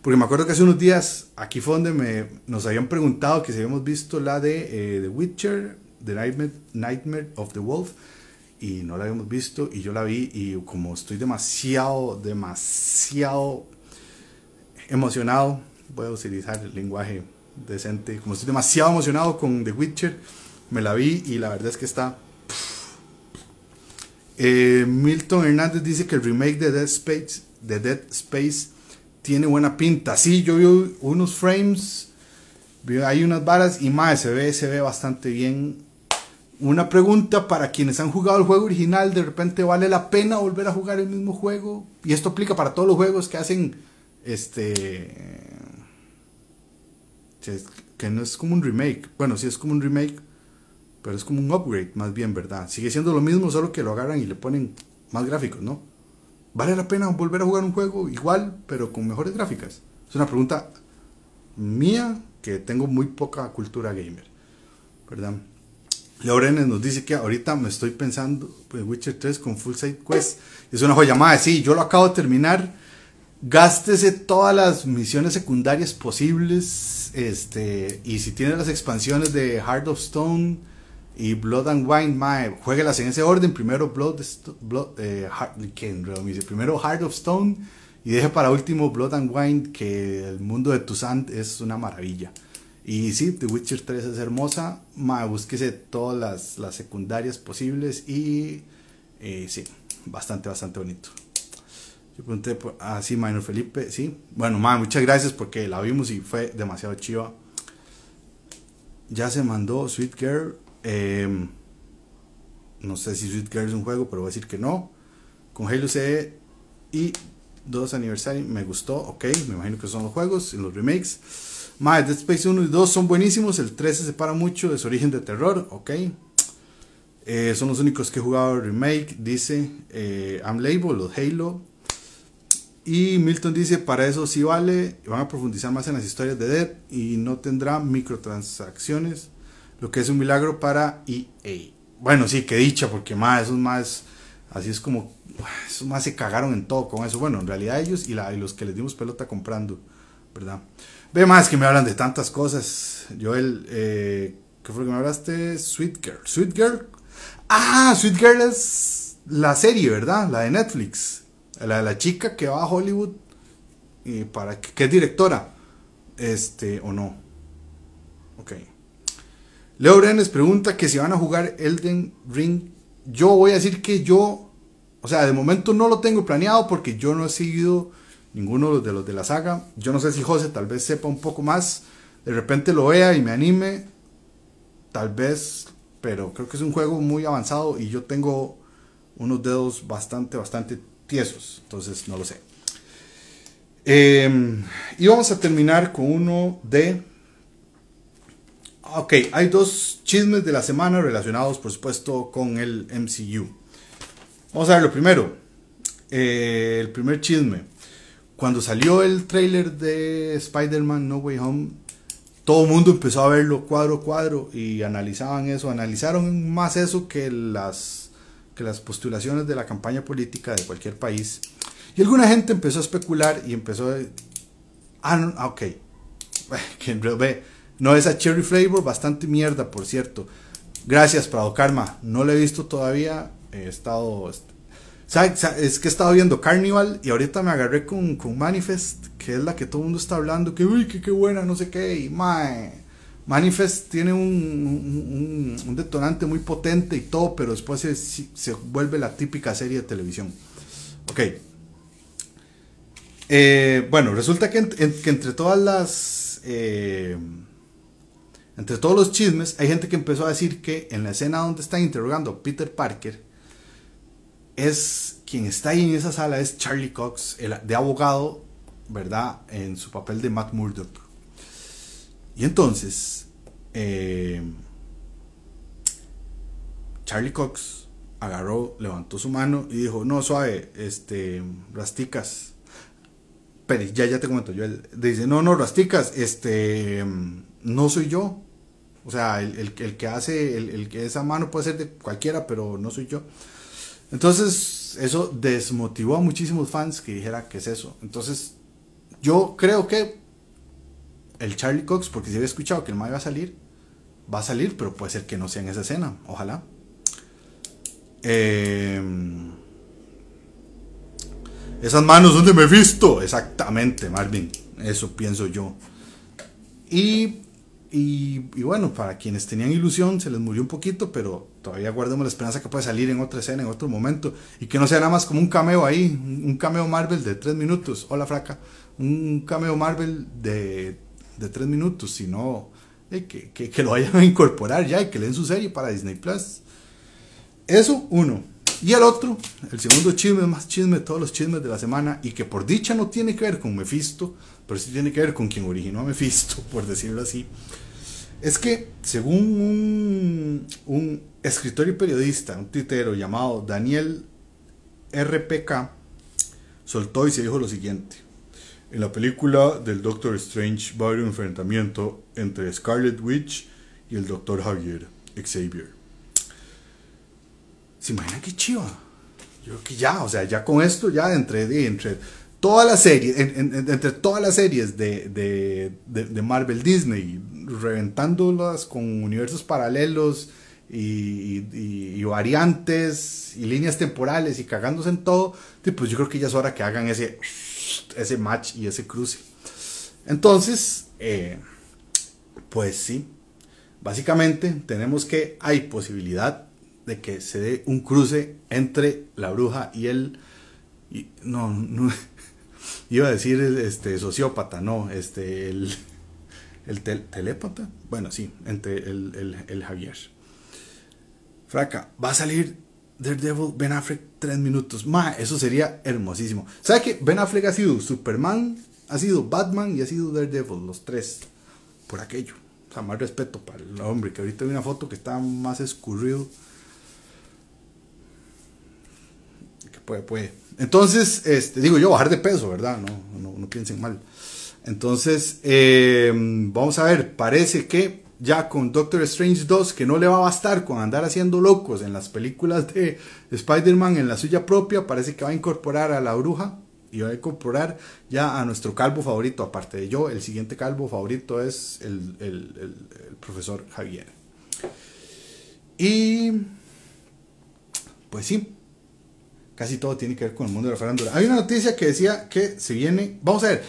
Porque me acuerdo que hace unos días aquí fue donde me, nos habían preguntado que si habíamos visto la de eh, The Witcher, The Nightmare, Nightmare of the Wolf. Y no la habíamos visto y yo la vi y como estoy demasiado, demasiado emocionado, voy a utilizar el lenguaje decente. Como estoy demasiado emocionado con The Witcher, me la vi y la verdad es que está. Eh, Milton Hernández dice que el remake de Dead Space, de Dead Space tiene buena pinta. Sí, yo vi unos frames, hay unas varas y más se ve, se ve bastante bien. Una pregunta para quienes han jugado el juego original, de repente vale la pena volver a jugar el mismo juego. Y esto aplica para todos los juegos que hacen este que no es como un remake. Bueno, sí es como un remake, pero es como un upgrade más bien, ¿verdad? Sigue siendo lo mismo, solo que lo agarran y le ponen más gráficos, ¿no? ¿Vale la pena volver a jugar un juego igual, pero con mejores gráficas? Es una pregunta mía que tengo muy poca cultura gamer, ¿verdad? Laurenes nos dice que ahorita me estoy pensando en Witcher 3 con Full Side Quest. Es una joya más, sí, yo lo acabo de terminar gástese todas las misiones secundarias posibles. Este, y si tiene las expansiones de Heart of Stone y Blood and Wine, mae, jueguelas en ese orden. Primero Blood, eh, Heart, primero Heart of Stone y deje para último Blood and Wine, que el mundo de Toussaint es una maravilla. Y sí, The Witcher 3 es hermosa. Mae, búsquese todas las, las secundarias posibles y eh, sí, bastante, bastante bonito. Yo pregunté, ah, sí, Minor Felipe, sí. Bueno, ma, muchas gracias porque la vimos y fue demasiado chiva. Ya se mandó Sweet Girl. Em, no sé si Sweet Girl es un juego, pero voy a decir que no. Con Halo CE y 2 aniversario me gustó, ok. Me imagino que son los juegos, en los remakes. Ma, Dead Space 1 y 2 son buenísimos. El 3 se separa mucho de su origen de terror, ok. Eh, son los únicos que he jugado remake, dice eh, I'm Label, los Halo. Y Milton dice, para eso sí vale, van a profundizar más en las historias de Dead y no tendrá microtransacciones, lo que es un milagro para EA. Bueno, sí, que dicha, porque más, esos más, así es como, esos más se cagaron en todo con eso. Bueno, en realidad ellos y, la, y los que les dimos pelota comprando, ¿verdad? Ve más que me hablan de tantas cosas. Joel, eh, ¿qué fue lo que me hablaste? Sweet Girl. Sweet Girl. Ah, Sweet Girl es la serie, ¿verdad? La de Netflix. La de la chica que va a Hollywood y para que, es directora. Este, o no. Ok. Leo Brenes pregunta que si van a jugar Elden Ring. Yo voy a decir que yo, o sea, de momento no lo tengo planeado porque yo no he seguido ninguno de los de la saga. Yo no sé si José tal vez sepa un poco más. De repente lo vea y me anime. Tal vez, pero creo que es un juego muy avanzado y yo tengo unos dedos bastante, bastante tiesos, entonces no lo sé. Em, y vamos a terminar con uno de... Ok, hay dos chismes de la semana relacionados, por supuesto, con el MCU. Vamos a ver lo primero. Eh, el primer chisme. Cuando salió el trailer de Spider-Man No Way Home, todo el mundo empezó a verlo cuadro a cuadro y analizaban eso. Analizaron más eso que las que las postulaciones de la campaña política de cualquier país. Y alguna gente empezó a especular y empezó a... Ah, ah, ok. Que ve, no es a Cherry Flavor, bastante mierda, por cierto. Gracias, Prado Karma. No lo he visto todavía. He estado... Es que he estado viendo Carnival y ahorita me agarré con, con Manifest, que es la que todo el mundo está hablando, que uy, que qué buena, no sé qué, y mae Manifest tiene un, detonante muy potente y todo, pero después se, vuelve la típica serie de televisión. Ok. Eh, bueno, resulta que, entre todas las... Eh, entre todos los chismes, hay gente que empezó a decir que en la escena donde están interrogando a Peter Parker, es quien está ahí en esa sala es Charlie Cox, el, de abogado, ¿verdad? En su papel de Matt Murdock. Y entonces, eh, Charlie Cox agarró, levantó su mano y dijo, no, suave, este, Rasticas. Pero ya, ya te comento, yo dice, no, no, Rasticas, este, no soy yo. O sea, el, que hace, el, que esa mano puede ser de cualquiera, pero no soy yo. Entonces, eso desmotivó a muchísimos fans que dijera que es eso. Entonces, yo creo que el Charlie Cox, porque si había escuchado que el Mae va a salir, va a salir, pero puede ser que no sea en esa escena, ojalá. Em, esas manos donde me he visto, exactamente, Marvin, eso pienso yo. Y y, bueno, para quienes tenían ilusión, se les murió un poquito, pero todavía guardemos la esperanza que puede salir en otra escena, en otro momento, y que no sea nada más como un cameo ahí, un cameo Marvel de tres minutos. Hola, fraca. Un cameo Marvel de, de tres minutos, sino eh, que, lo vayan a incorporar ya y que leen su serie para Disney Plus. Eso, uno. Y el otro, el segundo chisme, más chisme de todos los chismes de la semana, y que por dicha no tiene que ver con Mephisto, pero sí tiene que ver con quien originó a Mephisto, por decirlo así es que, según un, escritor y periodista, un titero llamado Daniel RPK, soltó y se dijo lo siguiente. En la película del Doctor Strange va a haber un enfrentamiento entre Scarlet Witch y el Doctor Javier Xavier. ¿Se imaginan qué chiva? Yo creo que ya, o sea, ya con esto, ya entre, entre todas las series, entre todas las series de, de, Marvel Disney, reventándolas con universos paralelos y, variantes y líneas temporales y cagándose en todo, pues yo creo que ya es hora que hagan ese, ese match y ese cruce. Entonces, eh, pues sí, básicamente tenemos que hay posibilidad de que se dé un cruce entre la bruja y el... Y, no, no, Iba a decir este sociópata, no, este el, el telépata. Bueno, sí, entre el, el, Javier. Fraca, va a salir Daredevil, Ben Affleck, tres minutos. Ma, eso sería hermosísimo. ¿Sabe que Ben Affleck ha sido Superman, ha sido Batman y ha sido Daredevil, los tres? Por aquello. O sea, más respeto para el hombre, que ahorita hay una foto que está más escurrido. Que puede, puede. Entonces, este, digo yo, bajar de peso, ¿verdad? No, no, piensen mal. Entonces, em, vamos a ver, parece que ya con Doctor Strange 2, que no le va a bastar con andar haciendo locos en las películas de Spider-Man en la suya propia, parece que va a incorporar a la bruja y va a incorporar ya a nuestro calvo favorito, aparte de yo, el siguiente calvo favorito es el, el profesor Javier. Y pues sí, casi todo tiene que ver con el mundo de la farándula. Hay una noticia que decía que se viene, vamos a ver.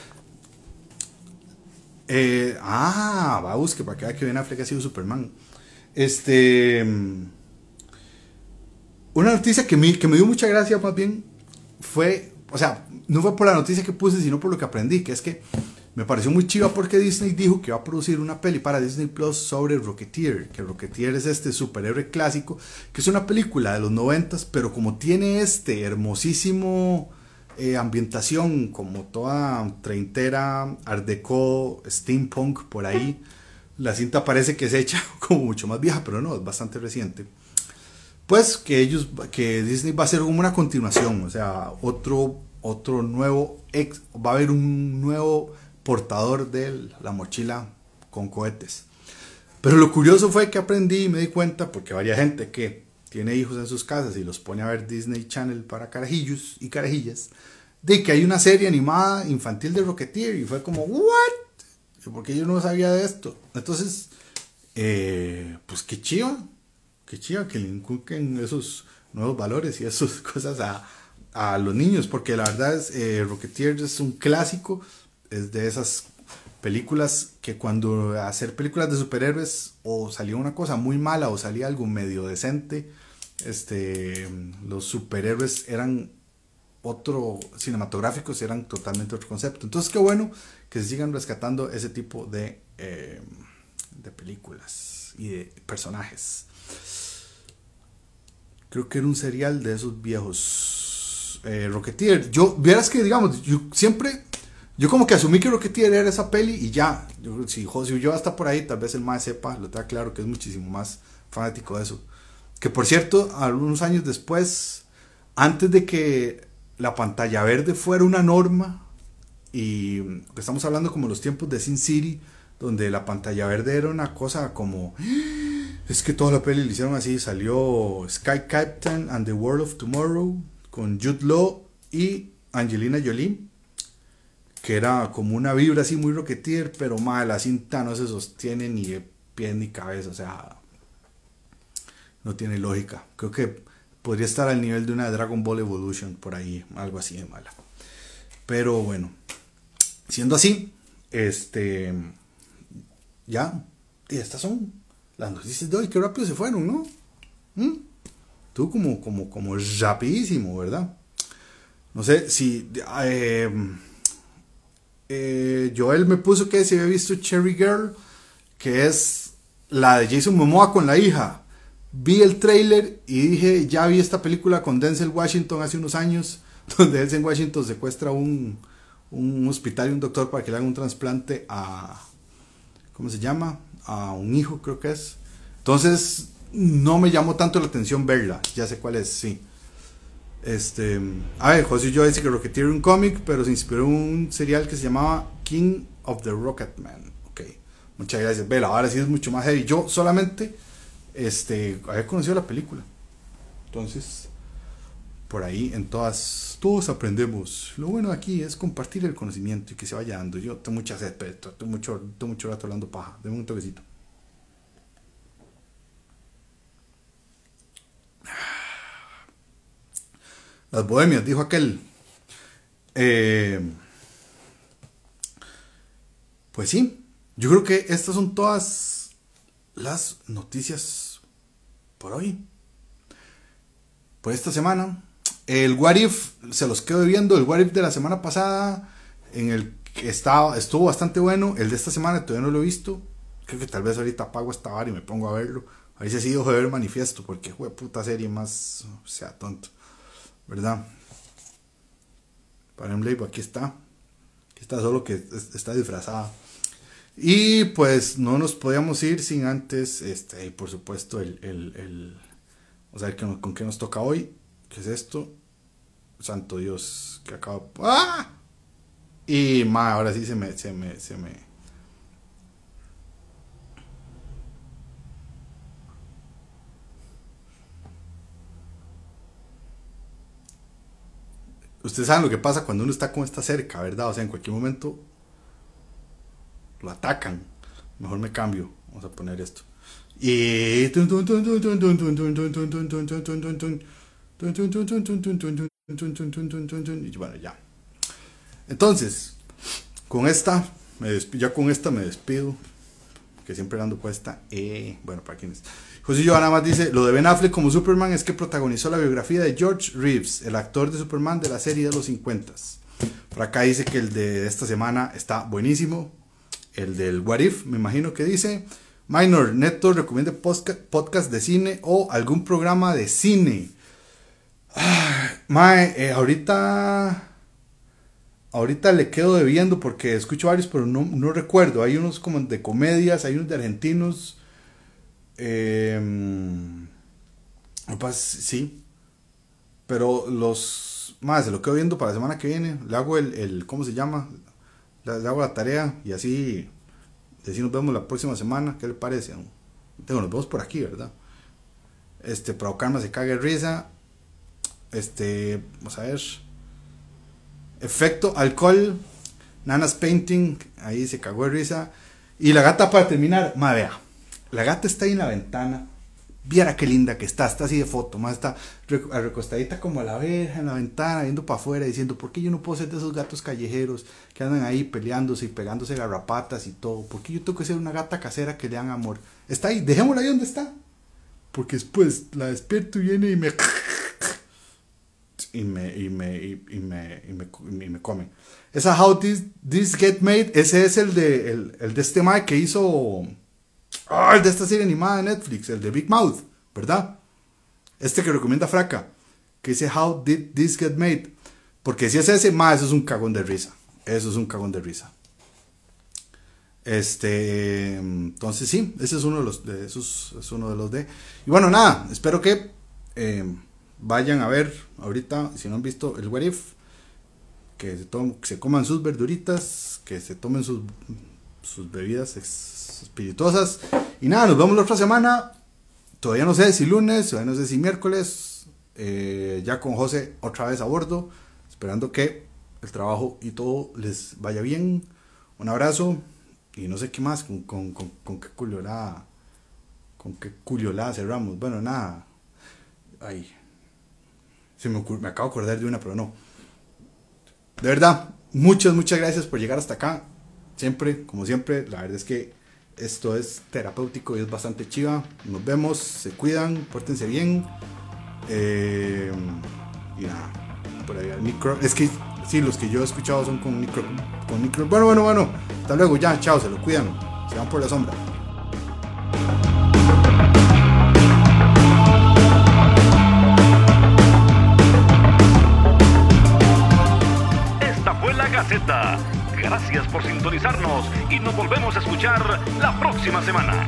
Eh, ah, va a buscar para que vea que Ben Affleck ha sido Superman. Este. Una noticia que me, que me dio mucha gracia, más bien, fue. O sea, no fue por la noticia que puse, sino por lo que aprendí, que es que me pareció muy chiva porque Disney dijo que va a producir una peli para Disney Plus sobre Rocketeer, que Rocketeer es este superhéroe clásico, que es una película de los noventas, pero como tiene este hermosísimo eh, ambientación, como toda treintera, art deco, steampunk por ahí, la cinta parece que se echa como mucho más vieja, pero no, es bastante reciente. Pues que ellos, que Disney va a hacer como una continuación, o sea, otro, otro nuevo, ex, va a haber un nuevo portador de la mochila con cohetes. Pero lo curioso fue que aprendí y me di cuenta, porque varia gente que tiene hijos en sus casas y los pone a ver Disney Channel para carajillos y carajillas, de que hay una serie animada infantil de Rocketeer y fue como, ¿what? Porque yo no sabía de esto. Entonces, eh, pues qué chido, qué chido que le inculquen esos nuevos valores y esas cosas a, a los niños, porque la verdad es, eh, Rocketeer es un clásico es de esas películas que cuando hacer películas de superhéroes o salía una cosa muy mala o salía algo medio decente, este, los superhéroes eran otro, cinematográficos eran totalmente otro concepto. Entonces qué bueno que se sigan rescatando ese tipo de, eh, de películas y de personajes. Creo que era un serial de esos viejos eh, Rocketeer. Yo, vieras que, digamos, yo siempre yo como que asumí que Rocketeer era esa peli y ya. Yo, si José yo está por ahí, tal vez el más sepa, lo tenga claro que es muchísimo más fanático de eso. Que por cierto, algunos años después, antes de que la pantalla verde fuera una norma, y estamos hablando como los tiempos de Sin City, donde la pantalla verde era una cosa como... Es que toda la peli le hicieron así, salió Sky Captain and the World of Tomorrow con Jude Law y Angelina Jolie que era como una vibra así muy rocketeer, pero mal, la cinta no se sostiene ni de pie ni cabeza, o sea, no tiene lógica. Creo que podría estar al nivel de una Dragon Ball Evolution, por ahí, algo así de mala. Pero bueno, siendo así, este, ya, Y estas son las noticias de hoy. Qué rápido se fueron, ¿no? ¿Mm? Tú como, como, como rapidísimo, ¿verdad? No sé si... Eh, eh, Joel me puso que si había visto Cherry Girl, que es la de Jason Momoa con la hija. Vi el trailer y dije, ya vi esta película con Denzel Washington hace unos años, donde Denzel Washington secuestra un, un hospital y un doctor para que le hagan un trasplante a, ¿cómo se llama? A un hijo, creo que es. Entonces, no me llamó tanto la atención verla. Ya sé cuál es, sí. Este, a ver, José y yo dice que Rocketeer un cómic, pero se inspiró en un serial que se llamaba King of the Rocketman. Ok, muchas gracias. Vela, ahora sí es mucho más heavy. Yo solamente este, había conocido la película. Entonces, por ahí en todas, todos aprendemos. Lo bueno aquí es compartir el conocimiento y que se vaya dando. Yo tengo mucha sed, pero tengo mucho, tengo mucho rato hablando paja. Deme un toquecito. Las bohemias, dijo aquel. Eh, pues sí, yo creo que estas son todas las noticias por hoy. Por esta semana. El What If, se los quedo viendo. El What If de la semana pasada, en el que estaba, estuvo bastante bueno. El de esta semana todavía no lo he visto. Creo que tal vez ahorita apago esta bar y me pongo a verlo. A ver si así dejo de ver manifiesto, porque fue puta serie más. O sea, tonto. ¿Verdad? Para Label, aquí está. Aquí está solo que está disfrazada. Y pues no nos podíamos ir sin antes, este, y por supuesto, el, el, el o sea, con qué nos toca hoy. ¿Qué es esto? Santo Dios, que acabo. ¡Ah! Y ma, ahora sí se me, se me, se me, Ustedes saben lo que pasa cuando uno está como está cerca, ¿verdad? O sea, en cualquier momento lo atacan. Mejor me cambio. Vamos a poner esto. Y... bueno, ya. Entonces, con esta, me ya con esta me despido. Que siempre ando puesta. Eh, bueno, para quienes. José yo nada más dice, lo de Ben Affleck como Superman es que protagonizó la biografía de George Reeves, el actor de Superman de la serie de los 50. Por acá dice que el de esta semana está buenísimo. El del What If, me imagino que dice. Minor, Neto recomienda podcast de cine o algún programa de cine. Ah, mae, eh, ahorita... Ahorita le quedo debiendo porque escucho varios, pero no, no recuerdo. Hay unos como de comedias, hay unos de argentinos. Eh, sí. Pero los más, se lo quedo viendo para la semana que viene. Le hago el, el ¿cómo se llama? Le, hago la tarea y así, así nos vemos la próxima semana. ¿Qué le parece? Tengo nos vemos por aquí, ¿verdad? Este, provocarme se cague risa. Este, vamos a ver. Efecto alcohol. Nanas Painting. Ahí se cagó de risa. Y la gata para terminar. Madre, vea. La gata está ahí en la ventana. Viera qué linda que está, está así de foto, más está recostadita como a la verja en la ventana, viendo para afuera, diciendo, ¿por qué yo no puedo ser de esos gatos callejeros que andan ahí peleándose y pegándose garrapatas y todo? ¿Por qué yo tengo que ser una gata casera que le dan amor? Está ahí, dejémosla ahí donde está. Porque después la despierto y viene y me... Y me, y me, y, me, y me, y me, come. Esa How This, This Get Made, ese es el de, el, el de este Mike que hizo Ah, el de esta serie animada de Netflix, el de Big Mouth, ¿verdad? Este que recomienda Fraca, que dice How Did This Get Made? Porque si es ese, más eso es un cagón de risa. Eso es un cagón de risa. Este, entonces sí, ese es uno de los de esos, es uno de los de. Y bueno, nada, espero que eh, vayan a ver ahorita, si no han visto el What If, que se, se coman sus verduritas, que se tomen sus, sus bebidas espirituosas. Y nada, nos vemos la otra semana. Todavía no sé si lunes, todavía no sé si miércoles. Eh, ya con José otra vez a bordo. Esperando que el trabajo y todo les vaya bien. Un abrazo. Y no sé qué más, con, con, con, con qué culiolada. Con qué culiolada cerramos. Bueno, nada. Ay. Se me, me acabo de acordar de una, pero no. De verdad, muchas, muchas gracias por llegar hasta acá. Siempre, como siempre, la verdad es que Esto es terapéutico y es bastante chiva. Nos vemos, se cuidan, pórtense bien. Eh, y nada, por ahí el micro. Es que sí, los que yo he escuchado son con micro. Con micro. Bueno, bueno, bueno. Hasta luego, ya, chao, se lo cuidan. Se van por la sombra. Esta fue la Gaceta. Gracias por sintonizarnos y nos volvemos a escuchar la próxima semana.